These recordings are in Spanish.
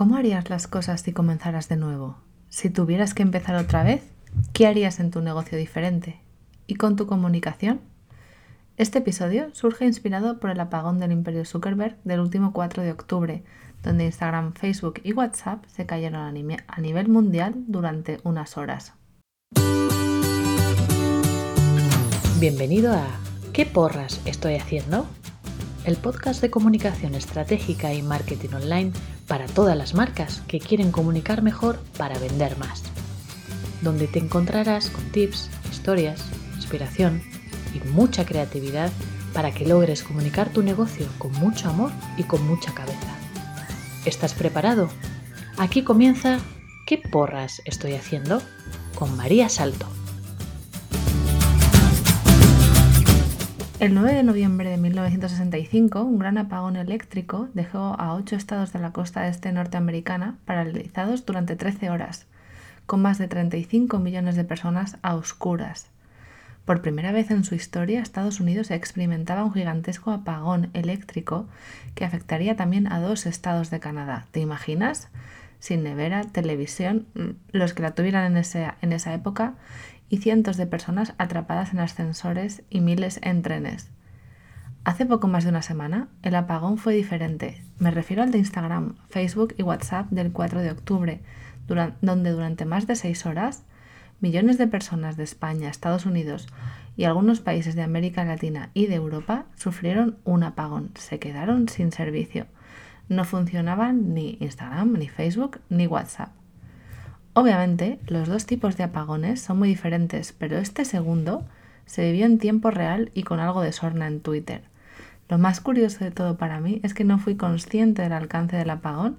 ¿Cómo harías las cosas si comenzaras de nuevo? Si tuvieras que empezar otra vez, ¿qué harías en tu negocio diferente? ¿Y con tu comunicación? Este episodio surge inspirado por el apagón del imperio Zuckerberg del último 4 de octubre, donde Instagram, Facebook y WhatsApp se cayeron a nivel mundial durante unas horas. Bienvenido a ¿Qué porras estoy haciendo? El podcast de comunicación estratégica y marketing online para todas las marcas que quieren comunicar mejor para vender más, donde te encontrarás con tips, historias, inspiración y mucha creatividad para que logres comunicar tu negocio con mucho amor y con mucha cabeza. ¿Estás preparado? Aquí comienza ¿Qué porras estoy haciendo? con María Salto. El 9 de noviembre de 1965, un gran apagón eléctrico dejó a ocho estados de la costa este norteamericana paralizados durante 13 horas, con más de 35 millones de personas a oscuras. Por primera vez en su historia, Estados Unidos experimentaba un gigantesco apagón eléctrico que afectaría también a dos estados de Canadá. ¿Te imaginas? Sin nevera, televisión, mm, los que la tuvieran en, en esa época y cientos de personas atrapadas en ascensores y miles en trenes. Hace poco más de una semana, el apagón fue diferente. Me refiero al de Instagram, Facebook y WhatsApp del 4 de octubre, donde durante más de seis horas, millones de personas de España, Estados Unidos y algunos países de América Latina y de Europa sufrieron un apagón, se quedaron sin servicio. No funcionaban ni Instagram, ni Facebook, ni WhatsApp. Obviamente, los dos tipos de apagones son muy diferentes, pero este segundo se vivió en tiempo real y con algo de sorna en Twitter. Lo más curioso de todo para mí es que no fui consciente del alcance del apagón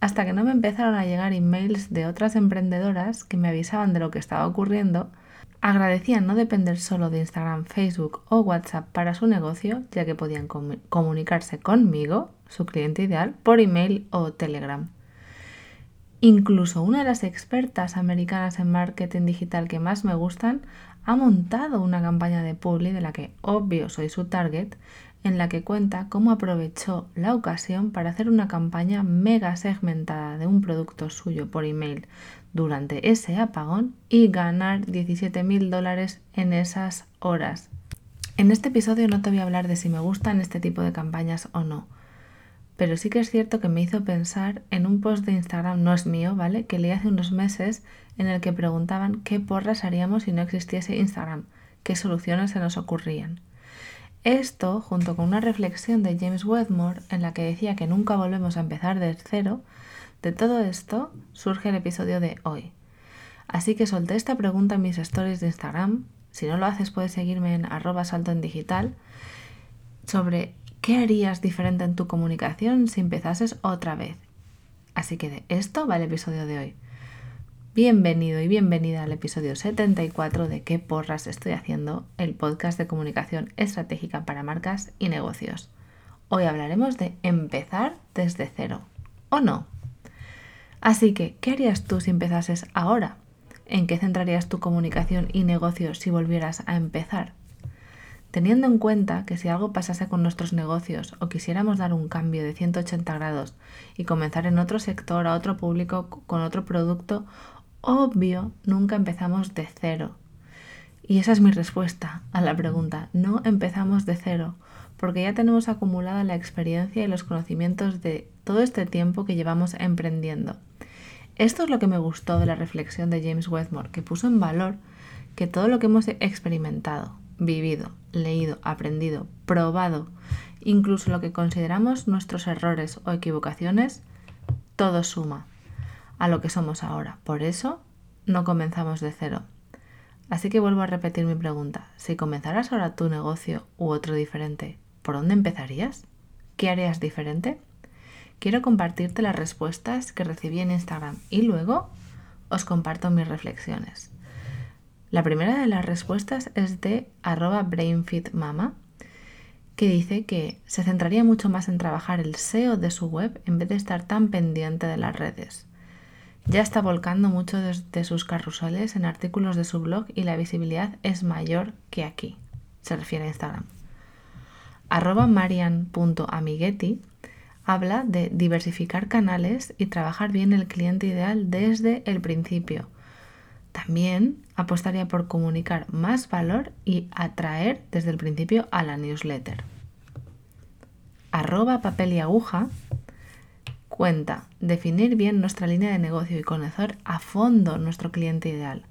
hasta que no me empezaron a llegar emails de otras emprendedoras que me avisaban de lo que estaba ocurriendo, agradecían no depender solo de Instagram, Facebook o WhatsApp para su negocio, ya que podían comunicarse conmigo, su cliente ideal, por email o Telegram. Incluso una de las expertas americanas en marketing digital que más me gustan ha montado una campaña de Publi de la que obvio soy su target, en la que cuenta cómo aprovechó la ocasión para hacer una campaña mega segmentada de un producto suyo por email durante ese apagón y ganar 17 mil dólares en esas horas. En este episodio no te voy a hablar de si me gustan este tipo de campañas o no pero sí que es cierto que me hizo pensar en un post de Instagram, no es mío, ¿vale? Que leí hace unos meses en el que preguntaban qué porras haríamos si no existiese Instagram, qué soluciones se nos ocurrían. Esto, junto con una reflexión de James Wedmore en la que decía que nunca volvemos a empezar de cero, de todo esto surge el episodio de hoy. Así que solté esta pregunta en mis stories de Instagram, si no lo haces puedes seguirme en arroba salto en digital, sobre ¿Qué harías diferente en tu comunicación si empezases otra vez? Así que de esto va el episodio de hoy. Bienvenido y bienvenida al episodio 74 de ¿Qué porras estoy haciendo? El podcast de comunicación estratégica para marcas y negocios. Hoy hablaremos de empezar desde cero. ¿O no? Así que, ¿qué harías tú si empezases ahora? ¿En qué centrarías tu comunicación y negocios si volvieras a empezar? Teniendo en cuenta que si algo pasase con nuestros negocios o quisiéramos dar un cambio de 180 grados y comenzar en otro sector, a otro público, con otro producto, obvio, nunca empezamos de cero. Y esa es mi respuesta a la pregunta. No empezamos de cero, porque ya tenemos acumulada la experiencia y los conocimientos de todo este tiempo que llevamos emprendiendo. Esto es lo que me gustó de la reflexión de James Wedmore, que puso en valor que todo lo que hemos experimentado, vivido, leído, aprendido, probado, incluso lo que consideramos nuestros errores o equivocaciones, todo suma a lo que somos ahora. Por eso no comenzamos de cero. Así que vuelvo a repetir mi pregunta. Si comenzaras ahora tu negocio u otro diferente, ¿por dónde empezarías? ¿Qué harías diferente? Quiero compartirte las respuestas que recibí en Instagram y luego os comparto mis reflexiones. La primera de las respuestas es de arroba brainfitmama, que dice que se centraría mucho más en trabajar el SEO de su web en vez de estar tan pendiente de las redes. Ya está volcando mucho de, sus carruseles en artículos de su blog y la visibilidad es mayor que aquí. Se refiere a Instagram. Arroba marian.amiguetti habla de diversificar canales y trabajar bien el cliente ideal desde el principio. También apostaría por comunicar más valor y atraer desde el principio a la newsletter. Arroba papel y aguja cuenta definir bien nuestra línea de negocio y conocer a fondo nuestro cliente ideal.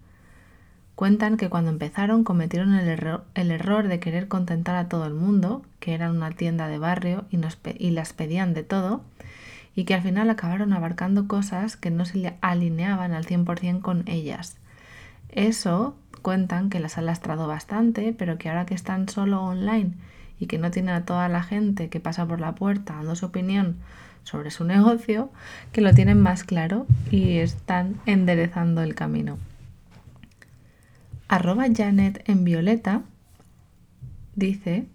Cuentan que cuando empezaron cometieron el, error, de querer contentar a todo el mundo, que eran una tienda de barrio y, y las pedían de todo, y que al final acabaron abarcando cosas que no se alineaban al 100% con ellas. Eso cuentan que las ha lastrado bastante, pero que ahora que están solo online y que no tienen a toda la gente que pasa por la puerta dando su opinión sobre su negocio, que lo tienen más claro y están enderezando el camino. Arroba Janet en violeta dice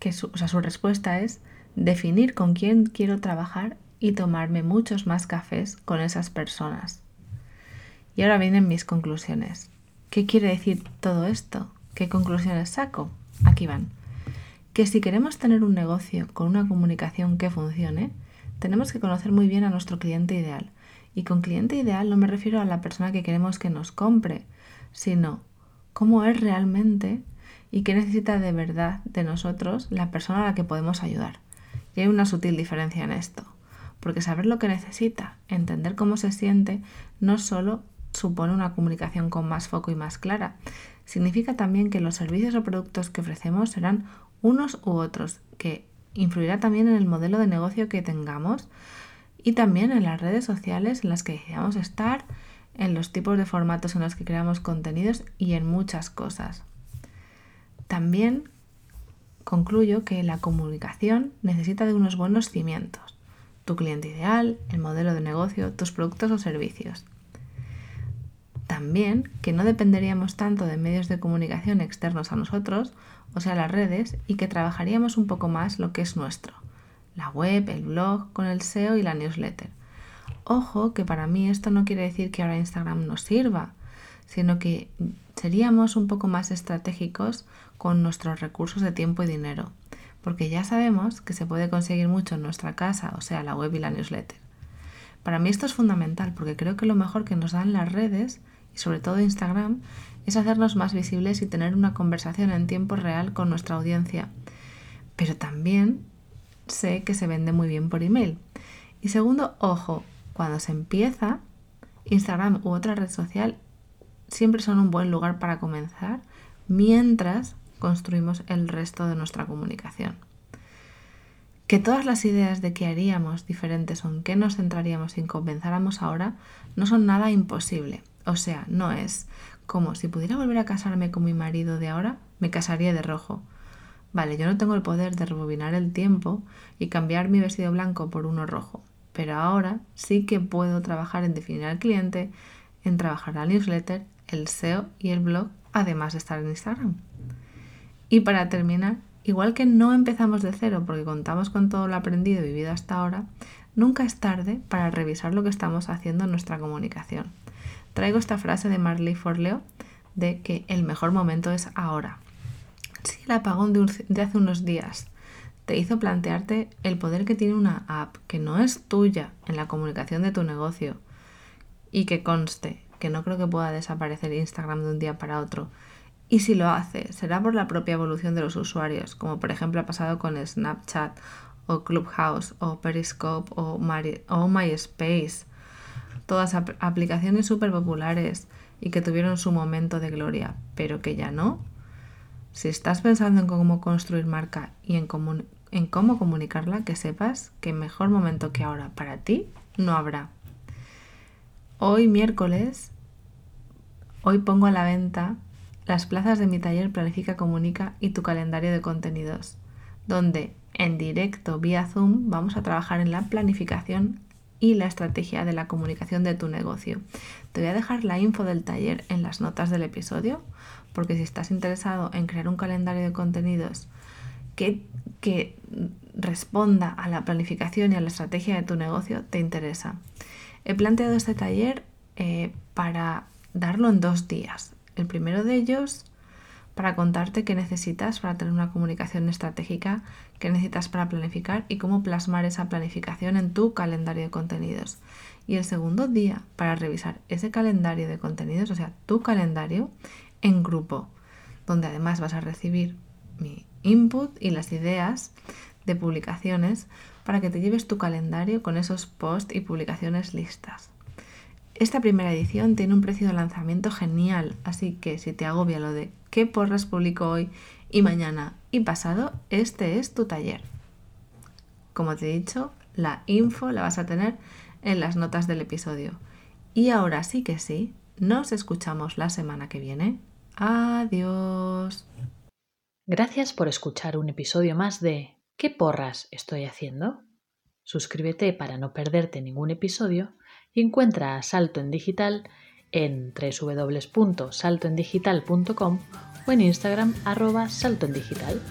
que su, su respuesta es definir con quién quiero trabajar y tomarme muchos más cafés con esas personas. Y ahora vienen mis conclusiones. ¿Qué quiere decir todo esto? ¿Qué conclusiones saco? Aquí van. Que si queremos tener un negocio con una comunicación que funcione, tenemos que conocer muy bien a nuestro cliente ideal. Y con cliente ideal no me refiero a la persona que queremos que nos compre, sino cómo es realmente y qué necesita de verdad de nosotros la persona a la que podemos ayudar. Y hay una sutil diferencia en esto, porque saber lo que necesita, entender cómo se siente, no solo supone una comunicación con más foco y más clara, significa también que los servicios o productos que ofrecemos serán unos u otros, que influirá también en el modelo de negocio que tengamos y también en las redes sociales en las que decidamos estar, en los tipos de formatos en los que creamos contenidos y en muchas cosas. También concluyo que la comunicación necesita de unos buenos cimientos. Tu cliente ideal, el modelo de negocio, tus productos o servicios. También que no dependeríamos tanto de medios de comunicación externos a nosotros, o sea, las redes, y que trabajaríamos un poco más lo que es nuestro, la web, el blog, con el SEO y la newsletter. Ojo que para mí esto no quiere decir que ahora Instagram nos sirva, sino que seríamos un poco más estratégicos con nuestros recursos de tiempo y dinero, porque ya sabemos que se puede conseguir mucho en nuestra casa, o sea, la web y la newsletter. Para mí esto es fundamental porque creo que lo mejor que nos dan las redes, y sobre todo Instagram, es hacernos más visibles y tener una conversación en tiempo real con nuestra audiencia. Pero también sé que se vende muy bien por email. Y segundo, ojo, cuando se empieza, Instagram u otra red social siempre son un buen lugar para comenzar mientras construimos el resto de nuestra comunicación. Que todas las ideas de qué haríamos diferentes o en qué nos centraríamos si comenzáramos ahora no son nada imposible. O sea, no es como si pudiera volver a casarme con mi marido de ahora, me casaría de rojo. Vale, yo no tengo el poder de rebobinar el tiempo y cambiar mi vestido blanco por uno rojo, pero ahora sí que puedo trabajar en definir al cliente, en trabajar la newsletter, el SEO y el blog, además de estar en Instagram. Y para terminar, igual que no empezamos de cero porque contamos con todo lo aprendido y vivido hasta ahora, nunca es tarde para revisar lo que estamos haciendo en nuestra comunicación. Traigo esta frase de Marley Forleo de que el mejor momento es ahora. Si el apagón de hace unos días te hizo plantearte el poder que tiene una app que no es tuya en la comunicación de tu negocio y que conste que no creo que pueda desaparecer Instagram de un día para otro. Y si lo hace, será por la propia evolución de los usuarios, como por ejemplo ha pasado con Snapchat o Clubhouse o Periscope o, MySpace. Todas aplicaciones súper populares y que tuvieron su momento de gloria, pero que ya no. Si estás pensando en cómo construir marca y en, en cómo comunicarla, que sepas que mejor momento que ahora para ti no habrá. Hoy miércoles, hoy pongo a la venta las plazas de mi taller Planifica, Comunica y tu calendario de contenidos, donde en directo vía Zoom vamos a trabajar en la planificación y la estrategia de la comunicación de tu negocio. Te voy a dejar la info del taller en las notas del episodio, porque si estás interesado en crear un calendario de contenidos que, que responda a la planificación y a la estrategia de tu negocio, te interesa. He planteado este taller eh, para darlo en dos días. El primero de ellos para contarte qué necesitas para tener una comunicación estratégica, qué necesitas para planificar y cómo plasmar esa planificación en tu calendario de contenidos. Y el segundo día para revisar ese calendario de contenidos, o sea, tu calendario en grupo, donde además vas a recibir mi input y las ideas de publicaciones para que te lleves tu calendario con esos posts y publicaciones listas. Esta primera edición tiene un precio de lanzamiento genial, así que si te agobia lo de qué porras publico hoy y mañana y pasado, este es tu taller. Como te he dicho, la info la vas a tener en las notas del episodio. Y ahora sí que sí, nos escuchamos la semana que viene. Adiós. Gracias por escuchar un episodio más de ¿Qué porras estoy haciendo? Suscríbete para no perderte ningún episodio encuentra Salto en Digital en www.saltoendigital.com o en Instagram arroba saltoendigital.